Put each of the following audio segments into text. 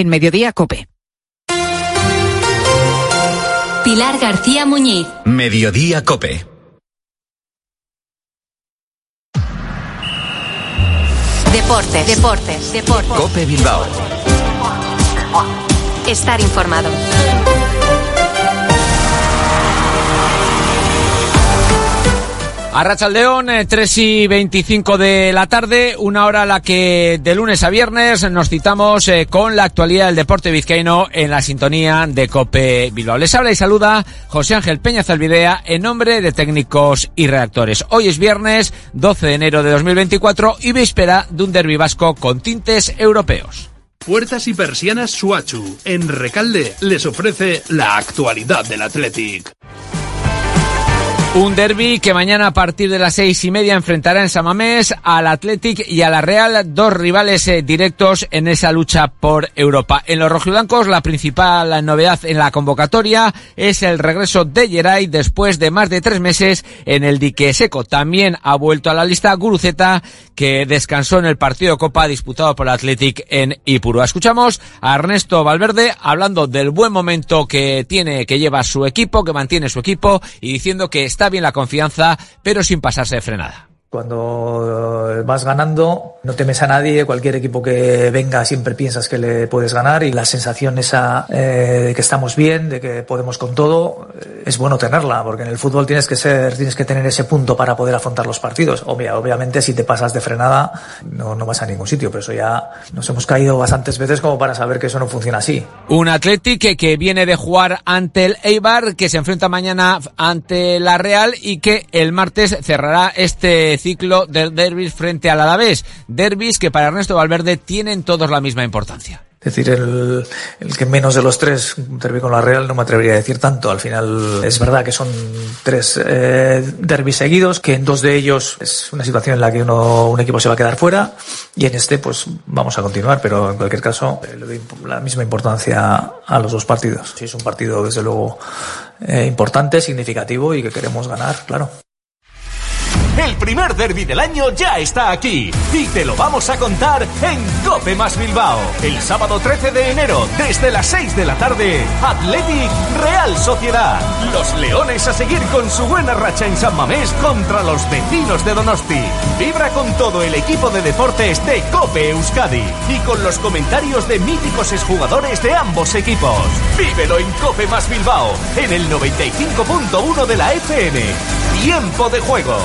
en Mediodía Cope. Pilar García Muñiz. Mediodía Cope. Deportes, deportes, deportes. Cope Bilbao. Estar informado. Arrachaldeón, eh, 3 y 25 de la tarde, una hora a la que de lunes a viernes nos citamos eh, con la actualidad del deporte vizcaíno en la sintonía de Cope Bilbao. Les habla y saluda José Ángel Peña Zalvidea en nombre de técnicos y redactores. Hoy es viernes 12 de enero de 2024 y víspera de un derbi vasco con tintes europeos. Puertas y persianas Suachu en Recalde les ofrece la actualidad del Athletic. Un derby que mañana a partir de las seis y media enfrentará en Samamés al Athletic y a la Real, dos rivales eh, directos en esa lucha por Europa. En los rojiblancos, la principal novedad en la convocatoria es el regreso de Geray después de más de tres meses en el dique seco. También ha vuelto a la lista Guruceta, que descansó en el partido de Copa disputado por el Athletic en Ipurua. Escuchamos a Ernesto Valverde hablando del buen momento que tiene, que lleva su equipo, que mantiene su equipo y diciendo que está bien la confianza, pero sin pasarse de frenada. Cuando vas ganando, no temes a nadie, cualquier equipo que venga siempre piensas que le puedes ganar y la sensación esa eh, de que estamos bien, de que podemos con todo, eh, es bueno tenerla, porque en el fútbol tienes que ser, tienes que tener ese punto para poder afrontar los partidos. Obvia, obviamente si te pasas de frenada no, vas a ningún sitio, pero eso ya nos hemos caído bastantes veces como para saber que eso no funciona así. Un Athletic que viene de jugar ante el Eibar, que se enfrenta mañana ante la Real y que el martes cerrará este ciclo del derbis frente al Alavés. Derbis que para Ernesto Valverde tienen todos la misma importancia. Es decir, el, que menos de los tres, un derby con la Real, no me atrevería a decir tanto. Al final es verdad que son tres eh, derbis seguidos, que en dos de ellos es una situación en la que uno, un equipo se va a quedar fuera y en este pues vamos a continuar, pero en cualquier caso le doy la misma importancia a los dos partidos. Sí, es un partido desde luego eh, importante, significativo y que queremos ganar, claro. El primer derby del año ya está aquí y te lo vamos a contar en Cope Más Bilbao. El sábado 13 de enero, desde las 6 de la tarde, Athletic Real Sociedad. Los Leones a seguir con su buena racha en San Mamés contra los vecinos de Donosti. Vibra con todo el equipo de deportes de Cope Euskadi y con los comentarios de míticos exjugadores de ambos equipos. Vívelo en Cope Más Bilbao, en el 95.1 de la FM. Tiempo de juego.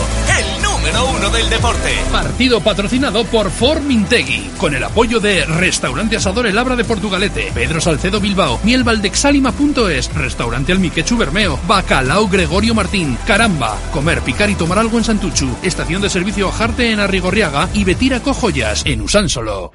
Número uno del deporte. Partido patrocinado por Formintegui, con el apoyo de Restaurante Asador El Abra de Portugalete, Pedro Salcedo Bilbao, Mielvaldexalima.es, Restaurante Almiquechu Bermeo, Bacalao Gregorio Martín, Caramba, Comer, Picar y Tomar Algo en Santuchu, Estación de Servicio Jarte en Arrigorriaga y Betira Cojoyas en Usánsolo.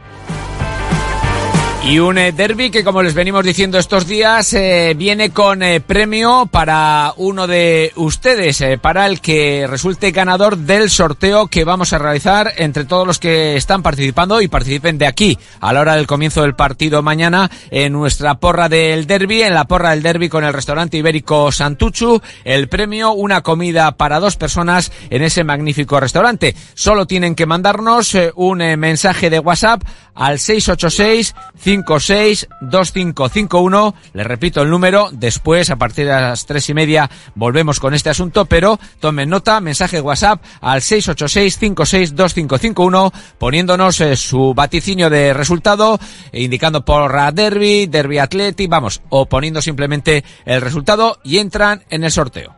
Y un eh, derby que, como les venimos diciendo estos días, eh, viene con eh, premio para uno de ustedes, eh, para el que resulte ganador del sorteo que vamos a realizar entre todos los que están participando y participen de aquí a la hora del comienzo del partido mañana en nuestra porra del derby, en la porra del derby con el restaurante ibérico Santuchu. El premio, una comida para dos personas en ese magnífico restaurante. Solo tienen que mandarnos un mensaje de WhatsApp al 686 562551. Les repito el número. Después, a partir de las tres y media, volvemos con este asunto. Pero tomen nota, mensaje WhatsApp al 686-562551, poniéndonos eh, su vaticinio de resultado, e indicando por Derby, Derby Atleti, vamos, o poniendo simplemente el resultado y entran en el sorteo.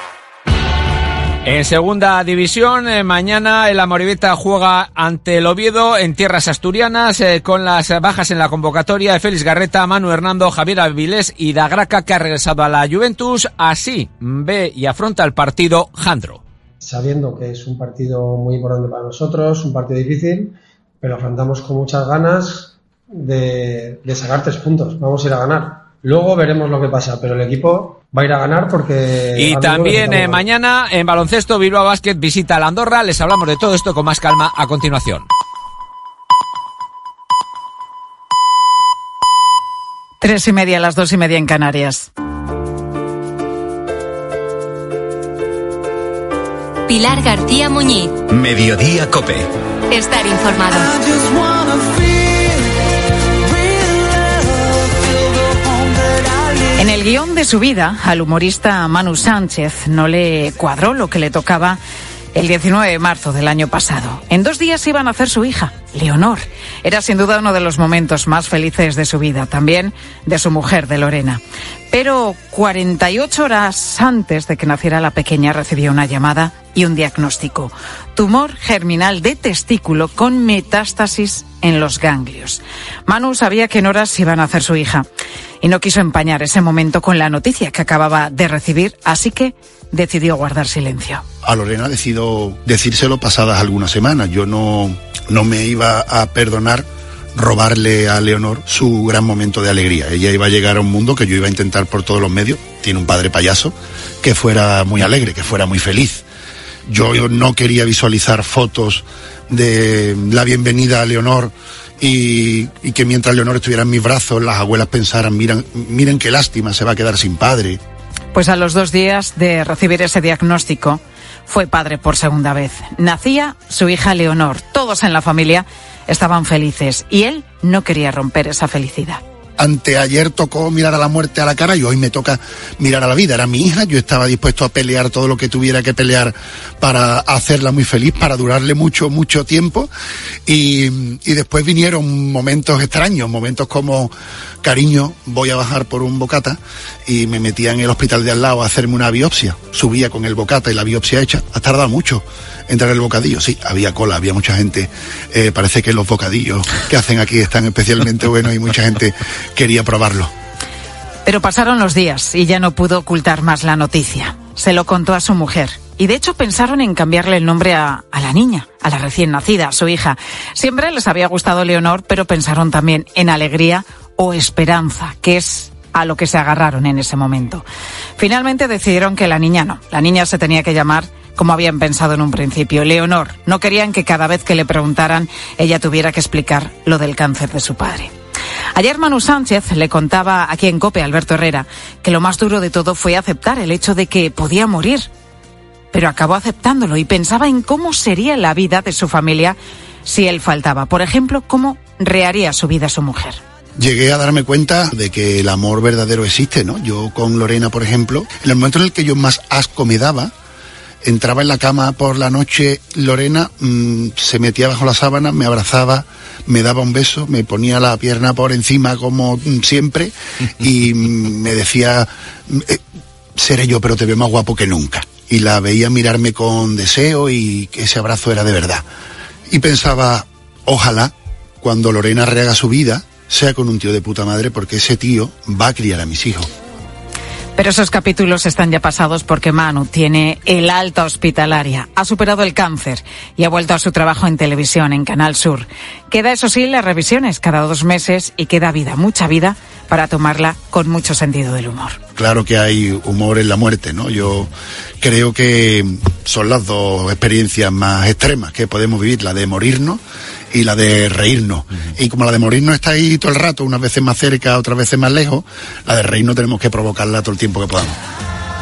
En segunda división, eh, mañana el Amoribeta juega ante el Oviedo en tierras asturianas eh, con las bajas en la convocatoria de Félix Garreta, Manu Hernando, Javier Avilés y Dagraca que ha regresado a la Juventus. Así ve y afronta el partido Jandro. Sabiendo que es un partido muy importante para nosotros, un partido difícil, pero afrontamos con muchas ganas de, de sacar tres puntos. Vamos a ir a ganar. Luego veremos lo que pasa, pero el equipo va a ir a ganar porque... Y también eh, mañana en baloncesto Bilbao Basket visita a la Andorra. Les hablamos de todo esto con más calma a continuación. Tres y media, las dos y media en Canarias. Pilar García Muñiz. Mediodía Cope. Estar informado. En el guion de su vida, al humorista Manu Sánchez no le cuadró lo que le tocaba el 19 de marzo del año pasado. En dos días iban a hacer su hija, Leonor. Era sin duda uno de los momentos más felices de su vida, también de su mujer, de Lorena. Pero 48 horas antes de que naciera la pequeña recibió una llamada y un diagnóstico. Tumor germinal de testículo con metástasis en los ganglios. Manu sabía que en horas iban a hacer su hija y no quiso empañar ese momento con la noticia que acababa de recibir, así que decidió guardar silencio. A Lorena decido decírselo pasadas algunas semanas. Yo no, no me iba a perdonar robarle a Leonor su gran momento de alegría. Ella iba a llegar a un mundo que yo iba a intentar por todos los medios. Tiene un padre payaso que fuera muy alegre, que fuera muy feliz. Yo no quería visualizar fotos de la bienvenida a Leonor y, que mientras Leonor estuviera en mis brazos, las abuelas pensaran, miren, miren qué lástima, se va a quedar sin padre. Pues a los dos días de recibir ese diagnóstico, fue padre por segunda vez. Nacía su hija Leonor. Todos en la familia estaban felices y él no quería romper esa felicidad anteayer tocó mirar a la muerte a la cara y hoy me toca mirar a la vida. Era mi hija, yo estaba dispuesto a pelear todo lo que tuviera que pelear para hacerla muy feliz, para durarle mucho, mucho tiempo. Y, después vinieron momentos extraños, momentos como, cariño, voy a bajar por un bocata y me metía en el hospital de al lado a hacerme una biopsia. Subía con el bocata y la biopsia hecha. Ha tardado mucho entrar el bocadillo. Sí, había cola, había mucha gente. Eh, parece que los bocadillos que hacen aquí están especialmente buenos y mucha gente quería probarlo. Pero pasaron los días y ya no pudo ocultar más la noticia. Se lo contó a su mujer. Y de hecho pensaron en cambiarle el nombre a, la niña, a la recién nacida, a su hija. Siempre les había gustado Leonor, pero pensaron también en Alegría o Esperanza, que es a lo que se agarraron en ese momento. Finalmente decidieron que la niña no. La niña se tenía que llamar como habían pensado en un principio. Leonor, no querían que cada vez que le preguntaran ella tuviera que explicar lo del cáncer de su padre. Ayer Manu Sánchez le contaba aquí en Cope, Alberto Herrera, que lo más duro de todo fue aceptar el hecho de que podía morir. Pero acabó aceptándolo y pensaba en cómo sería la vida de su familia si él faltaba. Por ejemplo, cómo reharía su vida su mujer llegué a darme cuenta de que el amor verdadero existe, ¿no? Yo con Lorena, por ejemplo, en el momento en el que yo más asco me daba, entraba en la cama por la noche, Lorena mmm, se metía bajo la sábana, me abrazaba, me daba un beso, me ponía la pierna por encima como siempre y me decía, eh, seré yo, pero te veo más guapo que nunca. Y la veía mirarme con deseo y que ese abrazo era de verdad. Y pensaba, ojalá, cuando Lorena rehaga su vida, sea con un tío de puta madre, porque ese tío va a criar a mis hijos. Pero esos capítulos están ya pasados porque Manu tiene el alta hospitalaria, ha superado el cáncer y ha vuelto a su trabajo en televisión, en Canal Sur. Queda, eso sí, las revisiones cada dos meses y queda vida, mucha vida, para tomarla con mucho sentido del humor. Claro que hay humor en la muerte, ¿no? Yo creo que son las dos experiencias más extremas que podemos vivir, la de morirnos y la de reírnos. Uh -huh. Y como la de morirnos está ahí todo el rato, unas veces más cerca, otras veces más lejos, la de reírnos tenemos que provocarla todo el tiempo que podamos.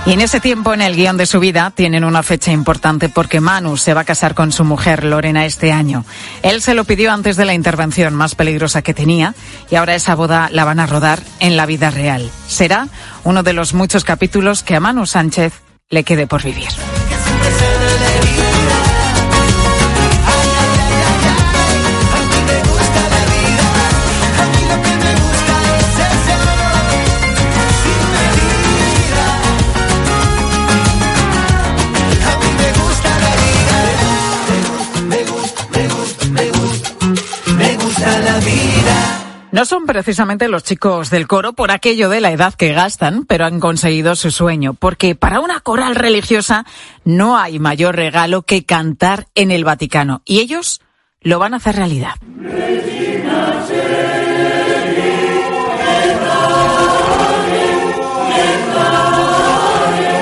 Y en ese tiempo, en el guion de su vida, tienen una fecha importante porque Manu se va a casar con su mujer Lorena este año. Él se lo pidió antes de la intervención más peligrosa que tenía y ahora esa boda la van a rodar en la vida real. Será uno de los muchos capítulos que a Manu Sánchez le quede por vivir. No son precisamente los chicos del coro por aquello de la edad que gastan, pero han conseguido su sueño, porque para una coral religiosa no hay mayor regalo que cantar en el Vaticano, y ellos lo van a hacer realidad.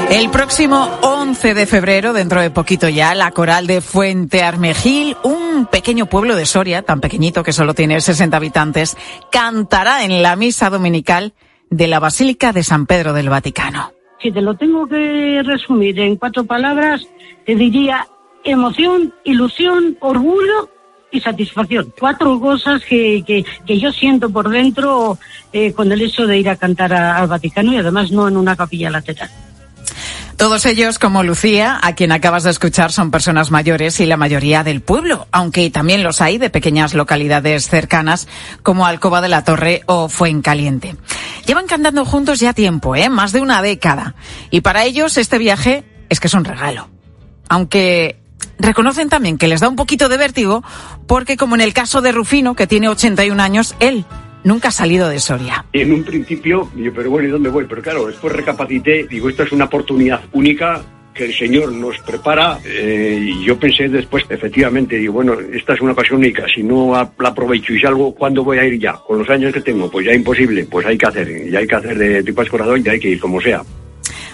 El próximo 11 de febrero, dentro de poquito ya, la coral de Fuente Armejil, un pequeño pueblo de Soria, tan pequeñito que solo tiene 60 habitantes, cantará en la misa dominical de la Basílica de San Pedro del Vaticano. Si te lo tengo que resumir en cuatro palabras, te diría emoción, ilusión, orgullo y satisfacción. Cuatro cosas que, que, que yo siento por dentro eh, con el hecho de ir a cantar al Vaticano y además no en una capilla lateral. Todos ellos, como Lucía, a quien acabas de escuchar, son personas mayores y la mayoría del pueblo, aunque también los hay de pequeñas localidades cercanas como Alcoba de la Torre o Fuencaliente. Llevan cantando juntos ya tiempo, ¿eh? más de una década. Y para ellos este viaje es que es un regalo. Aunque reconocen también que les da un poquito de vértigo porque, como en el caso de Rufino, que tiene 81 años, él nunca ha salido de Soria. En un principio, yo, pero bueno, ¿y dónde voy? Pero claro, después recapacité, digo, esta es una oportunidad única que el Señor nos prepara eh, yo pensé después, efectivamente, digo, bueno, esta es una ocasión única, si no la aprovecho y salgo, ¿cuándo voy a ir ya? Con los años que tengo, pues ya imposible, pues hay que hacer, ya hay que hacer de tipo escorador y hay que ir como sea.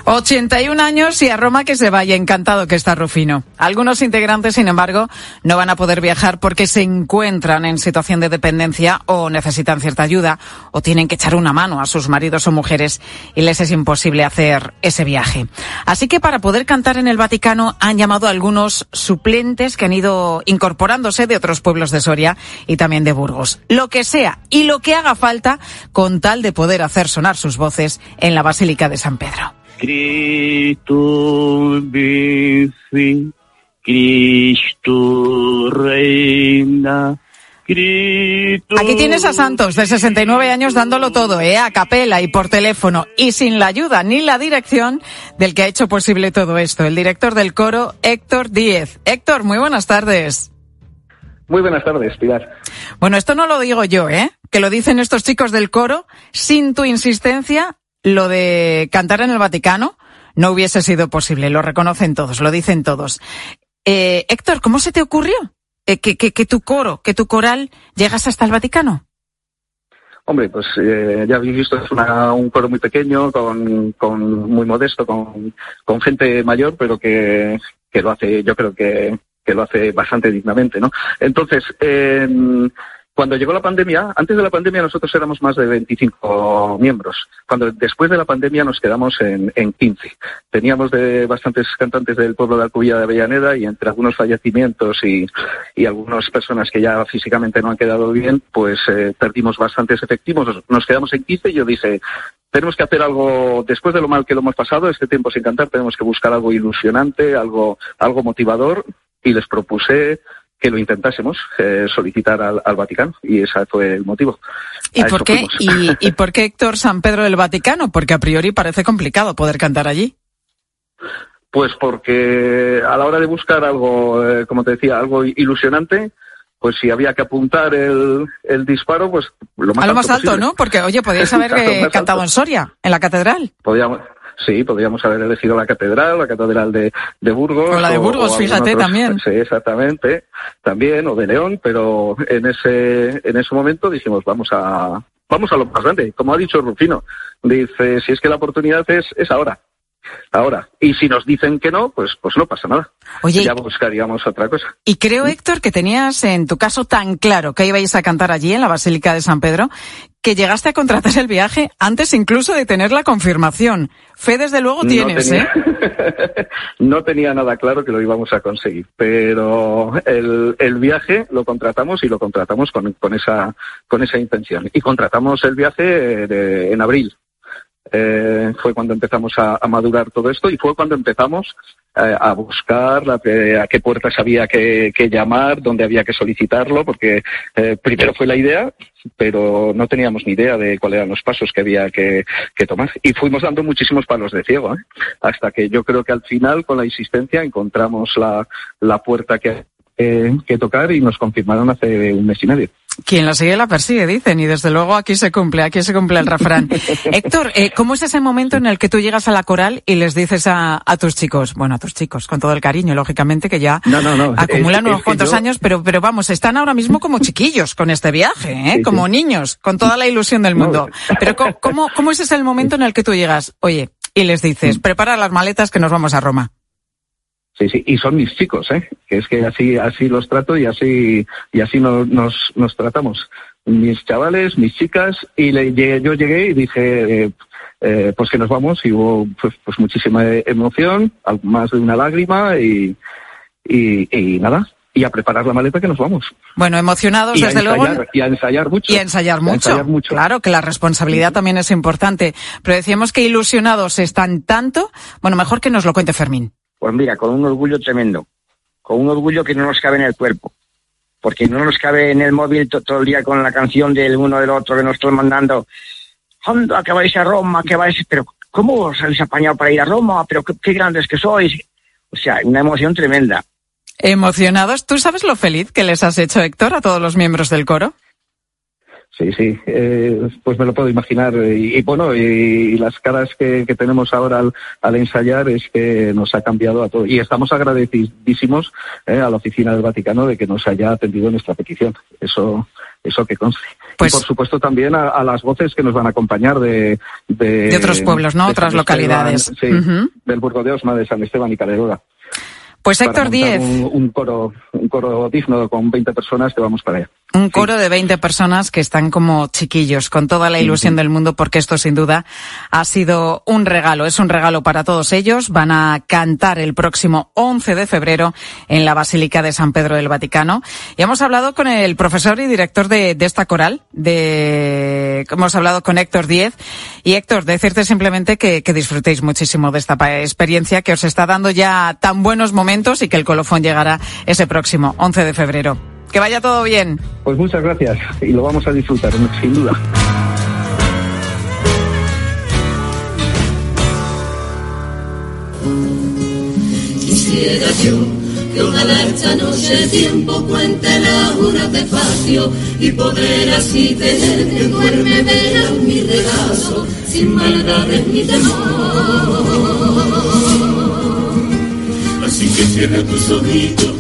81 años y a Roma que se vaya. Encantado que está Rufino. Algunos integrantes, sin embargo, no van a poder viajar porque se encuentran en situación de dependencia o necesitan cierta ayuda o tienen que echar una mano a sus maridos o mujeres y les es imposible hacer ese viaje. Así que para poder cantar en el Vaticano han llamado a algunos suplentes que han ido incorporándose de otros pueblos de Soria y también de Burgos. Lo que sea y lo que haga falta con tal de poder hacer sonar sus voces en la Basílica de San Pedro. Cristo vive, Cristo reina. Cristo... Aquí tienes a Santos, de 69 años, dándolo todo, ¿eh? a capela y por teléfono, y sin la ayuda ni la dirección del que ha hecho posible todo esto, el director del coro, Héctor Díez. Héctor, muy buenas tardes. Muy buenas tardes, Pilar. Bueno, esto no lo digo yo, ¿eh? Que lo dicen estos chicos del coro, sin tu insistencia, lo de cantar en el Vaticano no hubiese sido posible, lo reconocen todos, lo dicen todos. Eh, Héctor, ¿cómo se te ocurrió eh, que, que, que, tu coro, que tu coral llegase hasta el Vaticano? Hombre, pues eh, ya habéis visto, es una, un coro muy pequeño, con, con muy modesto, con, con gente mayor, pero que, que lo hace, yo creo que, que lo hace bastante dignamente, ¿no? Entonces, eh, cuando llegó la pandemia, antes de la pandemia nosotros éramos más de 25 miembros. Cuando después de la pandemia nos quedamos en, en 15. Teníamos de bastantes cantantes del pueblo de Alcubilla de Avellaneda y entre algunos fallecimientos y, y algunas personas que ya físicamente no han quedado bien, pues eh, perdimos bastantes efectivos. Nos quedamos en 15 y yo dije, tenemos que hacer algo, después de lo mal que lo hemos pasado, este tiempo sin cantar, tenemos que buscar algo ilusionante, algo, algo motivador y les propuse que lo intentásemos eh, solicitar al, al, Vaticano y ese fue el motivo. ¿Y por, qué, y, ¿Y por qué Héctor San Pedro del Vaticano? Porque a priori parece complicado poder cantar allí. Pues porque a la hora de buscar algo, eh, como te decía, algo ilusionante, pues si había que apuntar el, el disparo, pues lo más A lo más alto, posible. ¿no? Porque, oye, podíais haber eh, cantado en Soria, en la catedral. Podíamos, Sí, podríamos haber elegido la catedral, la catedral de, de Burgos. O la de Burgos, o, o fíjate, también. Sí, exactamente, también, o de León, pero en ese, en ese momento dijimos, vamos a, vamos a lo más grande. Como ha dicho Rufino, dice, si es que la oportunidad es, es ahora. Ahora, y si nos dicen que no, pues, pues no pasa nada. Oye, ya buscaríamos otra cosa. Y creo, Héctor, que tenías en tu caso tan claro que ibais a cantar allí en la Basílica de San Pedro, que llegaste a contratar el viaje antes incluso de tener la confirmación. Fe, desde luego, tienes, no tenía, ¿eh? no tenía nada claro que lo íbamos a conseguir, pero el, el viaje lo contratamos y lo contratamos con, con, esa, con esa intención. Y contratamos el viaje de, en abril. Eh, fue cuando empezamos a, madurar todo esto y fue cuando empezamos eh, a buscar la, a qué puertas había que, llamar, dónde había que solicitarlo, porque eh, primero fue la idea, pero no teníamos ni idea de cuáles eran los pasos que había que, que tomar. Y fuimos dando muchísimos palos de ciego, ¿eh? hasta que yo creo que al final, con la insistencia, encontramos la, la puerta que, que tocar y nos confirmaron hace un mes y medio. Quien la sigue la persigue, dicen, y desde luego aquí se cumple, aquí se cumple el refrán. Héctor, eh, ¿cómo es ese momento en el que tú llegas a la coral y les dices a, a, tus chicos, bueno, a tus chicos, con todo el cariño, lógicamente, que ya no, no, no. acumulan es, unos es cuantos yo... años, pero, pero vamos, están ahora mismo como chiquillos con este viaje, ¿eh? Sí, como sí. niños, con toda la ilusión del mundo. Pero ¿cómo, ¿cómo, es ese el momento en el que tú llegas? Oye, y les dices, prepara las maletas que nos vamos a Roma. Sí, sí, y son mis chicos, ¿eh? Que es que así, así los trato y así, y así nos, nos, nos tratamos. Mis chavales, mis chicas, y le, llegué- yo llegué y dije, eh, eh, pues que nos vamos, y hubo pues, pues muchísima emoción, más de una lágrima, y, y, y nada, y a preparar la maleta que nos vamos. Bueno, emocionados y a desde ensayar, luego. Y a ensayar mucho. Y a ensayar mucho. ensayar mucho. Claro que la responsabilidad también es importante. Pero decíamos que ilusionados están tanto. Bueno, mejor que nos lo cuente Fermín. Pues mira, con un orgullo tremendo, con un orgullo que no nos cabe en el cuerpo, porque no nos cabe en el móvil to- todo el día con la canción del uno del otro que nos están mandando, anda, que vais a Roma, que vais, pero ¿cómo os habéis apañado para ir a Roma? Pero qué, qué grandes que sois. O sea, una emoción tremenda. Emocionados. ¿Tú sabes lo feliz que les has hecho, Héctor, a todos los miembros del coro? Sí, sí, eh, pues me lo puedo imaginar. Y, y bueno, y, y las caras que, que tenemos ahora al, al ensayar es que nos ha cambiado a todos. Y estamos agradecidísimos eh, a la Oficina del Vaticano de que nos haya atendido nuestra petición. Eso, eso que conste. Pues y por supuesto también a, a las voces que nos van a acompañar de... De, De otros pueblos, ¿no? Otras localidades. Sí, del Burgo de Osma, de San Esteban y Caledora. Pues Héctor Díez, Un, un coro, un coro digno con 20 personas que vamos para allá. Un coro de 20 personas que están como chiquillos, con toda la ilusión del mundo, porque esto sin duda ha sido un regalo. Es un regalo para todos ellos. Van a cantar el próximo 11 de febrero en la Basílica de San Pedro del Vaticano. Y hemos hablado con el profesor y director de, de esta coral, de, hemos hablado con Héctor Díez. Y Héctor, decirte simplemente que, que disfrutéis muchísimo de esta experiencia que os está dando ya tan buenos momentos y que el colofón llegará ese próximo 11 de febrero. Que vaya todo bien. Pues muchas gracias y lo vamos a disfrutar, sin duda. Quisiera yo que ojalá esta noche el tiempo cuente las horas despacio y poder así tener que duerme ver mi regazo sin maldades ni temor. Así que cierra tus ojitos,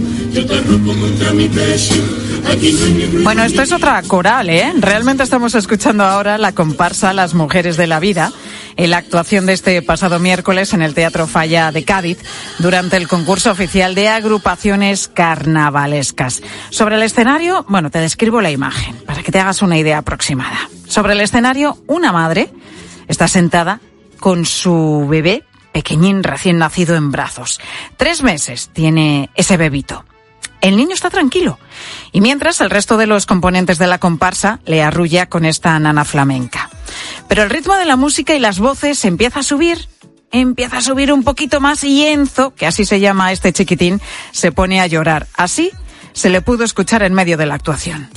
Bueno, esto es otra coral, ¿eh? Realmente estamos escuchando ahora la comparsa Las Mujeres de la Vida en la actuación de este pasado miércoles en el Teatro Falla de Cádiz durante el concurso oficial de agrupaciones carnavalescas. Sobre el escenario, bueno, te describo la imagen para que te hagas una idea aproximada. Sobre el escenario, una madre está sentada con su bebé pequeñín recién nacido en brazos. Tres meses tiene ese bebito. El niño está tranquilo. Y mientras el resto de los componentes de la comparsa le arrulla con esta nana flamenca. Pero el ritmo de la música y las voces empieza a subir, empieza a subir un poquito más y Enzo, que así se llama este chiquitín, se pone a llorar. Así se le pudo escuchar en medio de la actuación.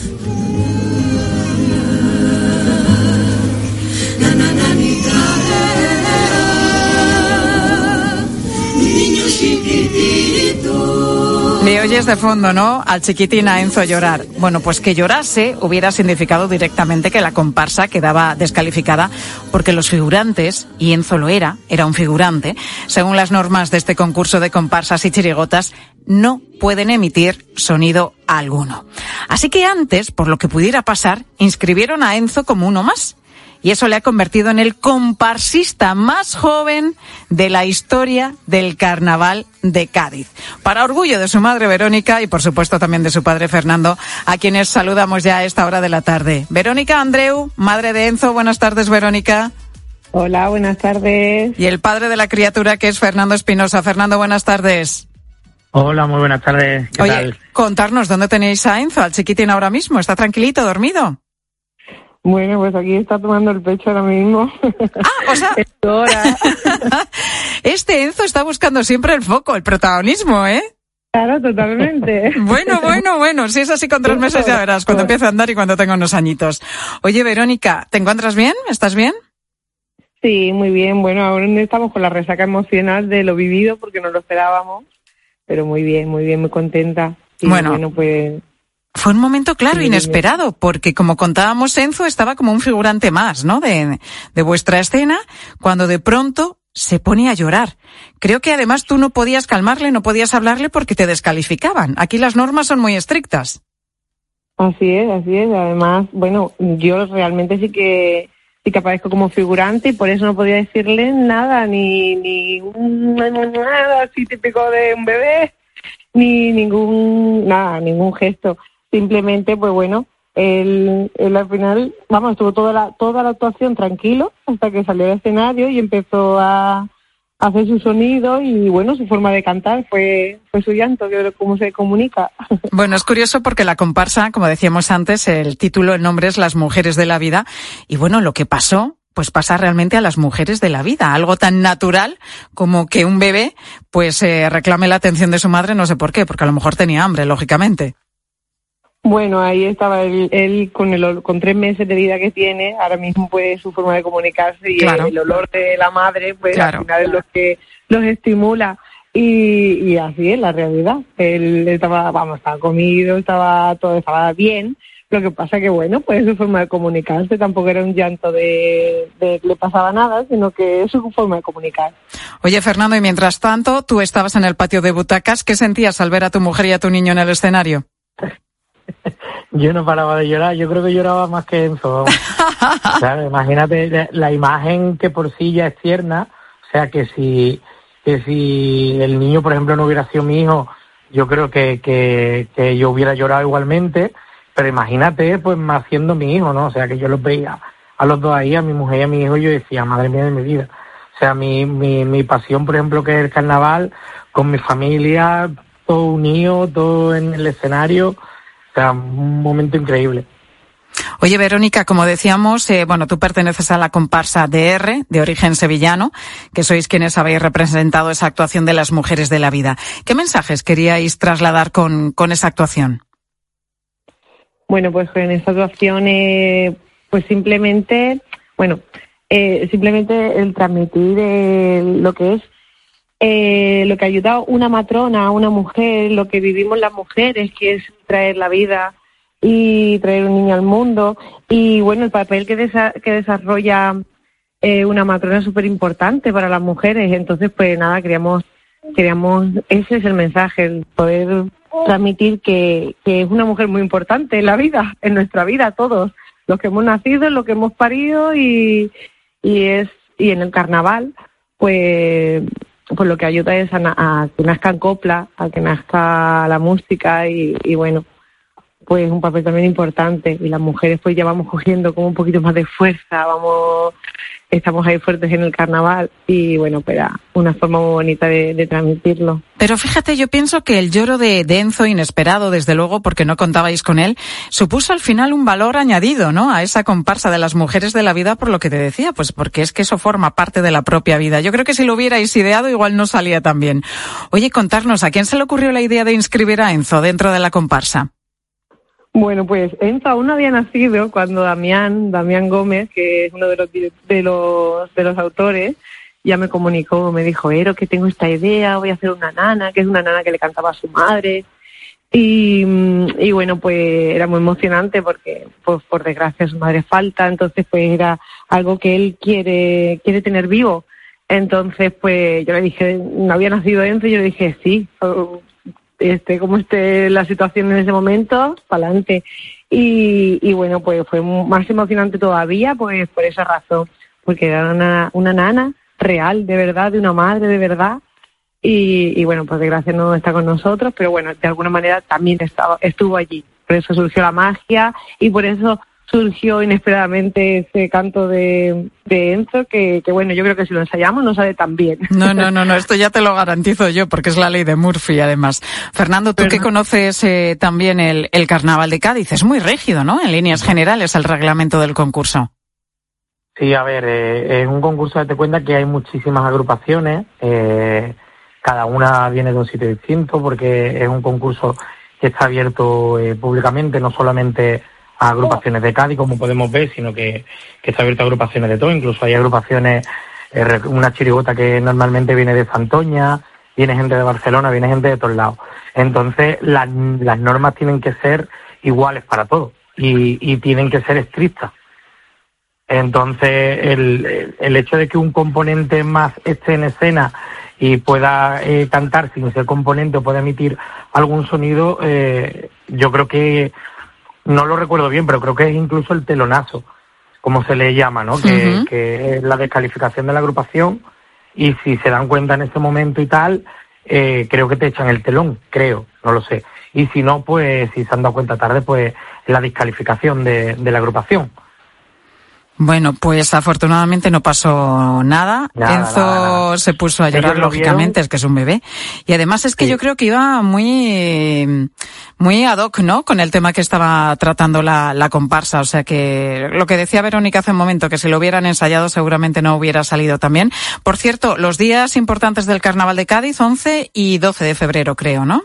Le oyes de fondo, ¿no? Al chiquitín a Enzo llorar. Bueno, pues que llorase hubiera significado directamente que la comparsa quedaba descalificada porque los figurantes, y Enzo lo era, era un figurante, según las normas de este concurso de comparsas y chirigotas, no pueden emitir sonido alguno. Así que antes, por lo que pudiera pasar, inscribieron a Enzo como uno más. Y eso le ha convertido en el comparsista más joven de la historia del carnaval de Cádiz. Para orgullo de su madre Verónica y por supuesto también de su padre Fernando, a quienes saludamos ya a esta hora de la tarde. Verónica Andreu, madre de Enzo, buenas tardes Verónica. Hola, buenas tardes. Y el padre de la criatura que es Fernando Espinosa. Fernando, buenas tardes. Hola, muy buenas tardes. ¿Qué Oye, tal? contarnos dónde tenéis a Enzo, al chiquitín ahora mismo. ¿Está tranquilito, dormido? Bueno, pues aquí está tomando el pecho ahora mismo. Ah, o sea, este Enzo está buscando siempre el foco, el protagonismo, ¿eh? Claro, totalmente. Bueno, bueno, bueno, si es así con tres meses ya verás, cuando empiece a andar y cuando tenga unos añitos. Oye, Verónica, ¿te encuentras bien? ¿Estás bien? Sí, muy bien. Bueno, aún estamos con la resaca emocional de lo vivido porque no lo esperábamos. Pero muy bien, muy bien, muy contenta. Y Bueno. bueno pues Fue un momento, claro, Sí, inesperado, porque como contábamos, Enzo estaba como un figurante más, ¿no? De, de vuestra escena, cuando de pronto se pone a llorar. Creo que además tú no podías calmarle, no podías hablarle porque te descalificaban. Aquí las normas son muy estrictas. así es, así es. Además, bueno, yo realmente sí que y que aparezco como figurante y por eso no podía decirle nada, ni, ni nada así típico de un bebé, ni ningún, nada, ningún gesto. Simplemente, pues bueno, él, al final, vamos, estuvo toda la, toda la actuación tranquilo hasta que salió al escenario y empezó a, hacer su sonido y bueno, su forma de cantar fue, fue su llanto, que cómo se comunica. Bueno, es curioso porque la comparsa, como decíamos antes, el título, el nombre es Las mujeres de la vida y bueno, lo que pasó pues pasa realmente a las mujeres de la vida, algo tan natural como que un bebé pues eh, reclame la atención de su madre, no sé por qué, porque a lo mejor tenía hambre, lógicamente. Bueno, ahí estaba él, con el con tres meses de vida que tiene, ahora mismo pues su forma de comunicarse y el, olor de la madre, pues al final es lo que los estimula. Y, y así es la realidad. Él estaba, vamos, estaba comido, estaba todo, estaba bien. Lo que pasa que bueno, pues su forma de comunicarse tampoco era un llanto de, de que le pasaba nada, sino que es su forma de comunicar. Oye, Fernando, y mientras tanto, tú estabas en el patio de butacas, ¿qué sentías al ver a tu mujer y a tu niño en el escenario? yo no paraba de llorar, yo creo que lloraba más que Enzo. Imagínate la imagen que por sí ya es tierna, o sea que si, que si el niño, por ejemplo, no hubiera sido mi hijo, yo creo que, que, que yo hubiera llorado igualmente, pero imagínate, pues más siendo mi hijo, ¿no? O sea que yo los veía a los dos ahí, a mi mujer y a mi hijo, yo decía, madre mía de mi vida. O sea, mi, mi, mi pasión, por ejemplo, que es el carnaval, con mi familia, todo unido, todo en el escenario, sea, un momento increíble. Oye, Verónica, como decíamos, eh, bueno, tú perteneces a la comparsa DR, de origen sevillano, que sois quienes habéis representado esa actuación de las mujeres de la vida. ¿Qué mensajes queríais trasladar con, con esa actuación? Bueno, pues en esa actuación, eh, pues simplemente, bueno, eh, simplemente el transmitir lo que es eh, lo que ha ayudado una matrona, una mujer, lo que vivimos las mujeres, que es traer la vida y traer un niño al mundo. Y bueno, el papel que, que desarrolla eh, una matrona es súper importante para las mujeres. Entonces, pues nada, queríamos, queríamos, ese es el mensaje, el poder transmitir que, que es una mujer muy importante en la vida, en nuestra vida, todos, los que hemos nacido, los que hemos parido y, y es, y en el carnaval, pues pues lo que ayuda es a, que nazcan copla, a que nazca la música y, y bueno, pues un papel también importante. Y las mujeres pues ya vamos cogiendo como un poquito más de fuerza, vamos, estamos ahí fuertes en el carnaval y bueno, pues una forma muy bonita de, transmitirlo. Pero fíjate, yo pienso que el lloro de, Enzo, inesperado desde luego porque no contabais con él, supuso al final un valor añadido, ¿no? A esa comparsa de las mujeres de la vida por lo que te decía, pues porque es que eso forma parte de la propia vida. Yo creo que si lo hubierais ideado igual no salía tan bien. Oye, contarnos, ¿a quién se le ocurrió la idea de inscribir a Enzo dentro de la comparsa? Bueno, pues Enzo aún no había nacido cuando Damián, Damián Gómez, que es uno de los, de los, de los autores, ya me comunicó, me dijo, Ero, que tengo esta idea, voy a hacer una nana, que es una nana que le cantaba a su madre. Y, y bueno, pues era muy emocionante porque, pues, por desgracia, su madre falta, entonces pues era algo que él quiere, quiere tener vivo. Entonces, pues yo le dije, no había nacido Enzo, y yo le dije, sí, este, cómo esté la situación en ese momento, para adelante. Y, y bueno, pues fue más emocionante todavía, pues por esa razón, porque era una, una nana real, de verdad, de una madre de verdad. Y, y bueno, pues de gracia no está con nosotros, pero bueno, de alguna manera también estaba, estuvo allí. Por eso surgió la magia y por eso surgió inesperadamente ese canto de, de Enzo, que, que, bueno, yo creo que si lo ensayamos no sale tan bien. No, no, no, no, esto ya te lo garantizo yo, porque es la ley de Murphy, además. Fernando, tú que conoces eh, también el, el Carnaval de Cádiz, es muy rígido, ¿no? En líneas generales, el reglamento del concurso. Sí, a ver, eh, es un concurso, te cuenta que hay muchísimas agrupaciones, eh, cada una viene de un sitio distinto, porque es un concurso que está abierto eh, públicamente, no solamente a agrupaciones de Cádiz, como podemos ver, sino que, que está abierto a agrupaciones de todo. Incluso hay agrupaciones, eh, una chirigota que normalmente viene de Santoña, viene gente de Barcelona, viene gente de todos lados. Entonces, las, las normas tienen que ser iguales para todos y, y tienen que ser estrictas. Entonces, el, el hecho de que un componente más esté en escena y pueda eh, cantar sin ser componente o pueda emitir algún sonido, eh, yo creo que no lo recuerdo bien, pero creo que es incluso el telonazo. como se le llama, ¿no? Que, es la descalificación de la agrupación y si se dan cuenta en ese momento y tal, eh, creo que te echan el telón, creo, no lo sé. Y si no, pues si se han dado cuenta tarde, pues la descalificación de, de la agrupación. Bueno, pues afortunadamente no pasó nada. Nada, Enzo nada, nada. se puso a llorar, lógicamente, vieron. es que es un bebé. Y además es que yo creo que iba muy, muy ad hoc, ¿no? Con el tema que estaba tratando la, la comparsa. O sea que lo que decía Verónica hace un momento, que si lo hubieran ensayado seguramente no hubiera salido también. Por cierto, los días importantes del Carnaval de Cádiz, 11 y 12 de febrero, creo, ¿no?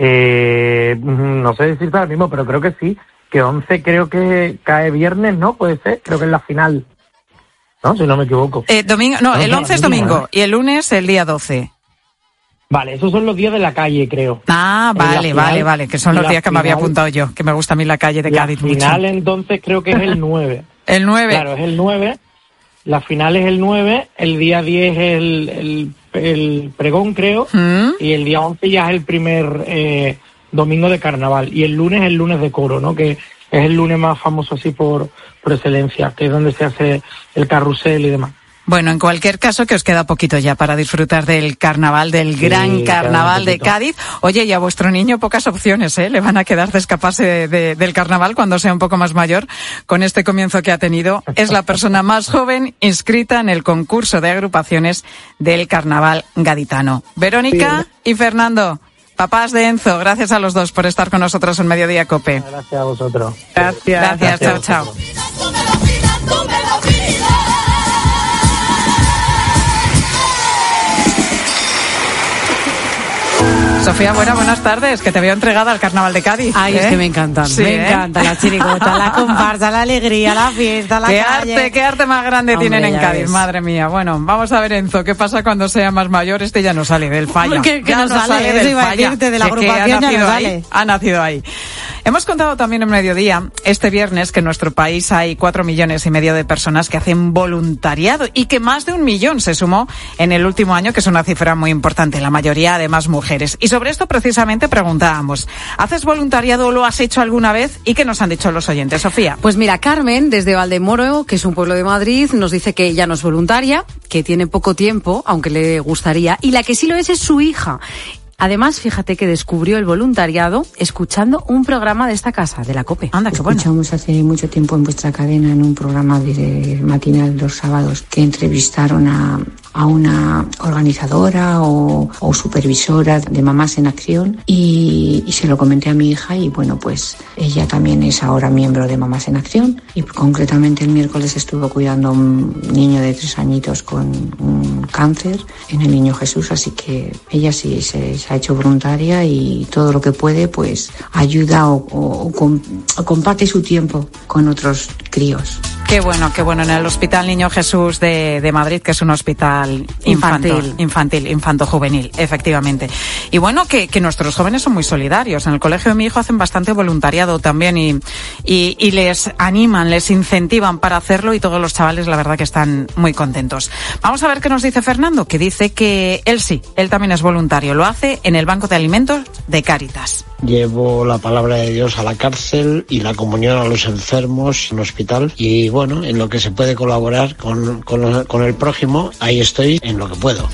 Eh, mm, no sé decirte ahora mismo, pero creo que sí. Que 11 creo que cae viernes, ¿no? Puede ser, creo que es la final. ¿No? Si no me equivoco. Eh, domingo, no, No, el no, 11 es domingo, domingo y el lunes el día 12. Vale, esos son los días de la calle, creo. Ah, la vale, final- vale, vale, que son los la días que me había apuntado yo, que me gusta a mí la calle de La Cádiz mucho. final entonces creo que es el 9. El 9. Claro, es el 9. La final es el 9. El día 10 es el, el, el pregón, creo. ¿Mm? Y el día 11 ya es el primer eh, domingo de carnaval. Y el lunes es el lunes de coro, ¿no? Que es el lunes más famoso así por, por excelencia, que es donde se hace el carrusel y demás. Bueno, en cualquier caso, que os queda poquito ya para disfrutar del carnaval, del Sí, gran carnaval de. Cádiz. Oye, y a vuestro niño pocas opciones, ¿eh? Le van a quedar de escaparse de- de- del carnaval cuando sea un poco más mayor. Con este comienzo que ha tenido, es la persona más joven inscrita en el concurso de agrupaciones del carnaval gaditano. Verónica y Fernando, papás de Enzo, gracias a los dos por estar con nosotros en Mediodía Cope. Gracias a vosotros. Gracias, Gracias chao, a chao. Sofía, buena, buenas tardes, que te veo entregada al Carnaval de Cádiz. Ay, es ¿eh? que me encantan, Sí, me ¿eh? encanta la chirigota, la comparsa, la alegría, la fiesta, la qué calle. arte, qué arte más grande Hombre, tienen en Cádiz, ves. madre mía. Bueno, vamos a ver Enzo, ¿qué pasa cuando sea más mayor? Este ya no sale del falla. Que- que Ya no sale, eso del iba a falla. decirte, de la agrupación ha ya no sale. ahí, ha nacido ahí. Hemos contado también en mediodía, este viernes, que en nuestro país hay cuatro millones y medio de personas que hacen voluntariado y que más de un millón se sumó en el último año, que es una cifra muy importante, la mayoría además mujeres. Y sobre esto precisamente preguntábamos, ¿haces voluntariado o lo has hecho alguna vez? ¿Y qué nos han dicho los oyentes, Sofía? Pues mira, Carmen, desde Valdemoro, que es un pueblo de Madrid, nos dice que ella no es voluntaria, que tiene poco tiempo, aunque le gustaría, y la que sí lo es es su hija. Además, fíjate que descubrió el voluntariado escuchando un programa de esta casa, de la COPE. Anda, qué bueno. Escuchamos hace mucho tiempo en vuestra cadena en un programa de matinal los sábados que entrevistaron a, a una organizadora o, supervisora de Mamás en Acción y, se lo comenté a mi hija y bueno pues ella también es ahora miembro de Mamás en Acción y concretamente el miércoles estuvo cuidando a un niño de tres añitos con un cáncer en el Niño Jesús así que ella sí se, ha hecho voluntaria y todo lo que puede pues ayuda o comparte su tiempo con otros críos. Qué bueno, qué bueno. En el Hospital Niño Jesús de, de Madrid, que es un hospital infantil, Infantil. infantil, infanto-juvenil, efectivamente. Y bueno, que, que nuestros jóvenes son muy solidarios. En el colegio de mi hijo hacen bastante voluntariado también y, y, y les animan, les incentivan para hacerlo y todos los chavales, la verdad, que están muy contentos. Vamos a ver qué nos dice Fernando, que dice que él sí, él también es voluntario. Lo hace en el Banco de Alimentos de Cáritas. Llevo la palabra de Dios a la cárcel y la comunión a los enfermos en hospital. Y bueno, en lo que se puede colaborar con- con el prójimo, ahí estoy en lo que puedo.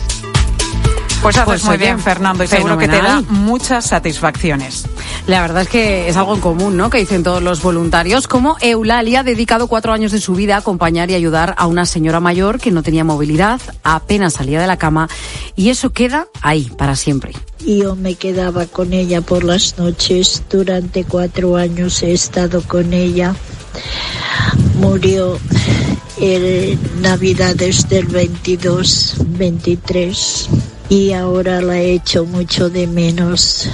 Pues haces Pues muy bien, Fernando, y seguro que te da fenomenal. muchas satisfacciones. La verdad es que es algo en común, ¿no? Que dicen todos los voluntarios, como Eulalia ha dedicado cuatro años de su vida a acompañar y ayudar a una señora mayor que no tenía movilidad, apenas salía de la cama, y eso queda ahí para siempre. yo me quedaba con ella por las noches. Durante cuatro años he estado con ella. Murió en Navidades del 22, 23 y ahora la he hecho mucho de menos.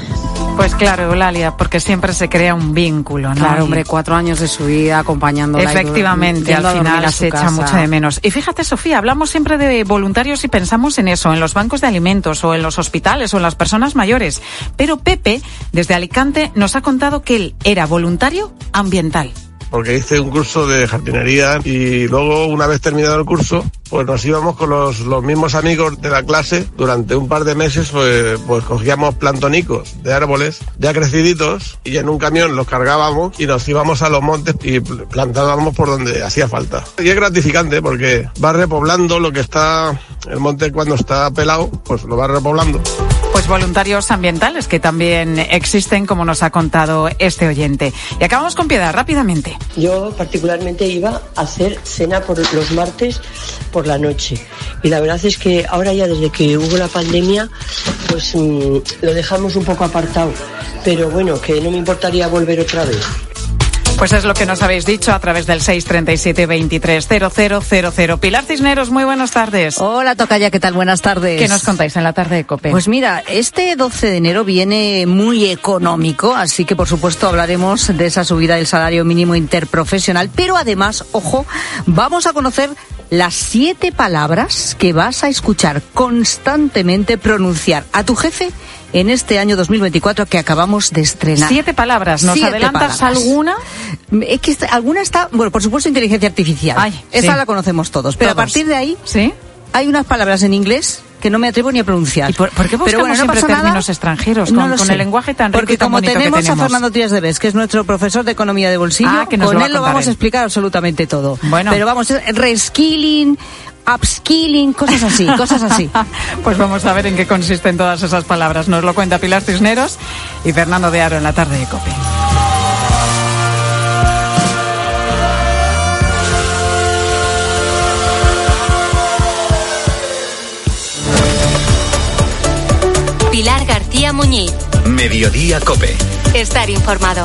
Pues claro, Eulalia, porque siempre se crea un vínculo, ¿no? Claro, hombre, cuatro años de su vida acompañándola. Efectivamente, al final se echa casa. mucho de menos. Y fíjate, Sofía, hablamos siempre de voluntarios y pensamos en eso, en los bancos de alimentos o en los hospitales o en las personas mayores. Pero Pepe, desde Alicante, nos ha contado que él era voluntario ambiental. porque hice un curso de jardinería y luego una vez terminado el curso, pues nos íbamos con los, los mismos amigos de la clase durante un par de meses, pues, pues cogíamos plantonicos de árboles ya creciditos y en un camión los cargábamos y nos íbamos a los montes y pl- plantábamos por donde hacía falta. Y es gratificante porque va repoblando lo que está, el monte cuando está pelado, pues lo va repoblando. Pues voluntarios ambientales que también existen, como nos ha contado este oyente. Y acabamos con piedad rápidamente. Yo particularmente iba a hacer cena por los martes por la noche y la verdad es que ahora ya desde que hubo la pandemia pues mm, lo dejamos un poco apartado, pero bueno, que no me importaría volver otra vez. Pues es lo que nos habéis dicho a través del 637-230000. Pilar Cisneros, muy buenas tardes. Hola, Tocaya, ¿qué tal? Buenas tardes. ¿Qué nos contáis en la tarde de COPE? Pues mira, este 12 de enero viene muy económico, así que por supuesto hablaremos de esa subida del salario mínimo interprofesional, pero además, ojo, vamos a conocer las siete palabras que vas a escuchar constantemente pronunciar a tu jefe en este año 2024 que acabamos de estrenar. Siete palabras. ¿Nos Siete adelantas palabras. alguna? Es que alguna está, bueno, por supuesto inteligencia artificial. Ay, Esa sí. la conocemos todos, pero Todos. a partir de ahí ¿Sí? hay unas palabras en inglés que no me atrevo ni a pronunciar. ¿Por, por qué buscamos Pero bueno, no siempre pasa nada. términos extranjeros No con, lo con el lenguaje tan rico Porque y tan como tenemos, que tenemos? a Fernando Díaz de Bes, que es nuestro profesor de economía de bolsillo, Ah, que con él lo vamos él. a explicar absolutamente todo. Bueno. Pero vamos, es reskilling, upskilling, cosas así, cosas así. Pues vamos a ver en qué consisten todas esas palabras. Nos lo cuenta Pilar Cisneros y Fernando de Aro en la tarde de COPE. Pilar García Muñiz. Mediodía Cope. Estar informado.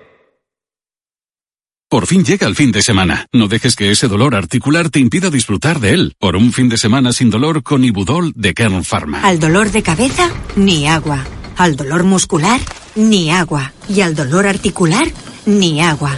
Por fin llega el fin de semana. No dejes que ese dolor articular te impida disfrutar de él. Por un fin de semana sin dolor con Ibudol de Kern Pharma. Al dolor de cabeza, ni agua. Al dolor muscular, ni agua. Y al dolor articular, ni agua.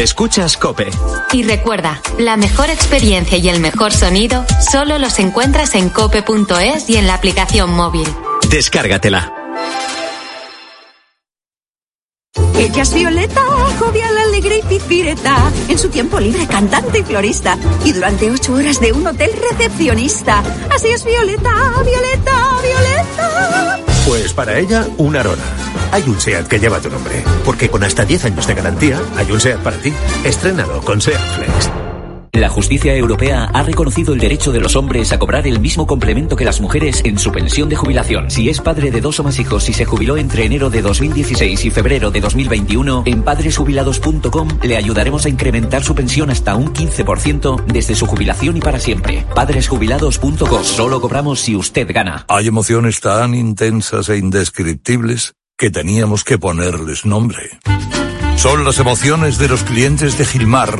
Escuchas Cope. Y recuerda, la mejor experiencia y el mejor sonido solo los encuentras en cope.es y en la aplicación móvil. Descárgatela. Ella es Violeta, jovial, alegre y pipireta. En su tiempo libre, cantante y florista. Y durante ocho horas de un hotel recepcionista. Así es Violeta, Violeta, Violeta. Pues para ella, un Arona. Hay un SEAT que lleva tu nombre. Porque con hasta 10 años de garantía, hay un SEAT para ti. Estrénalo con SEAT Flex. La justicia europea ha reconocido el derecho de los hombres a cobrar el mismo complemento que las mujeres en su pensión de jubilación. Si es padre de dos o más hijos y se jubiló entre enero de 2016 y febrero de 2021, en padresjubilados.com le ayudaremos a incrementar su pensión hasta un 15% desde su jubilación y para siempre. Padresjubilados.com. Solo cobramos si usted gana. Hay emociones tan intensas e indescriptibles que teníamos que ponerles nombre. Son las emociones de los clientes de Gilmar,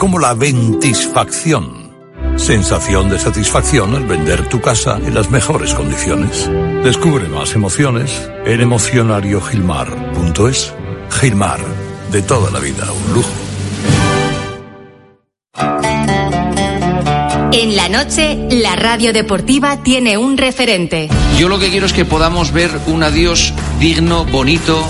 como la ventisfacción. Sensación de satisfacción al vender tu casa en las mejores condiciones. Descubre más emociones en emocionariogilmar.es. Gilmar, de toda la vida, un lujo. En la noche, la radio deportiva tiene un referente. Yo lo que quiero es que podamos ver un adiós digno, bonito,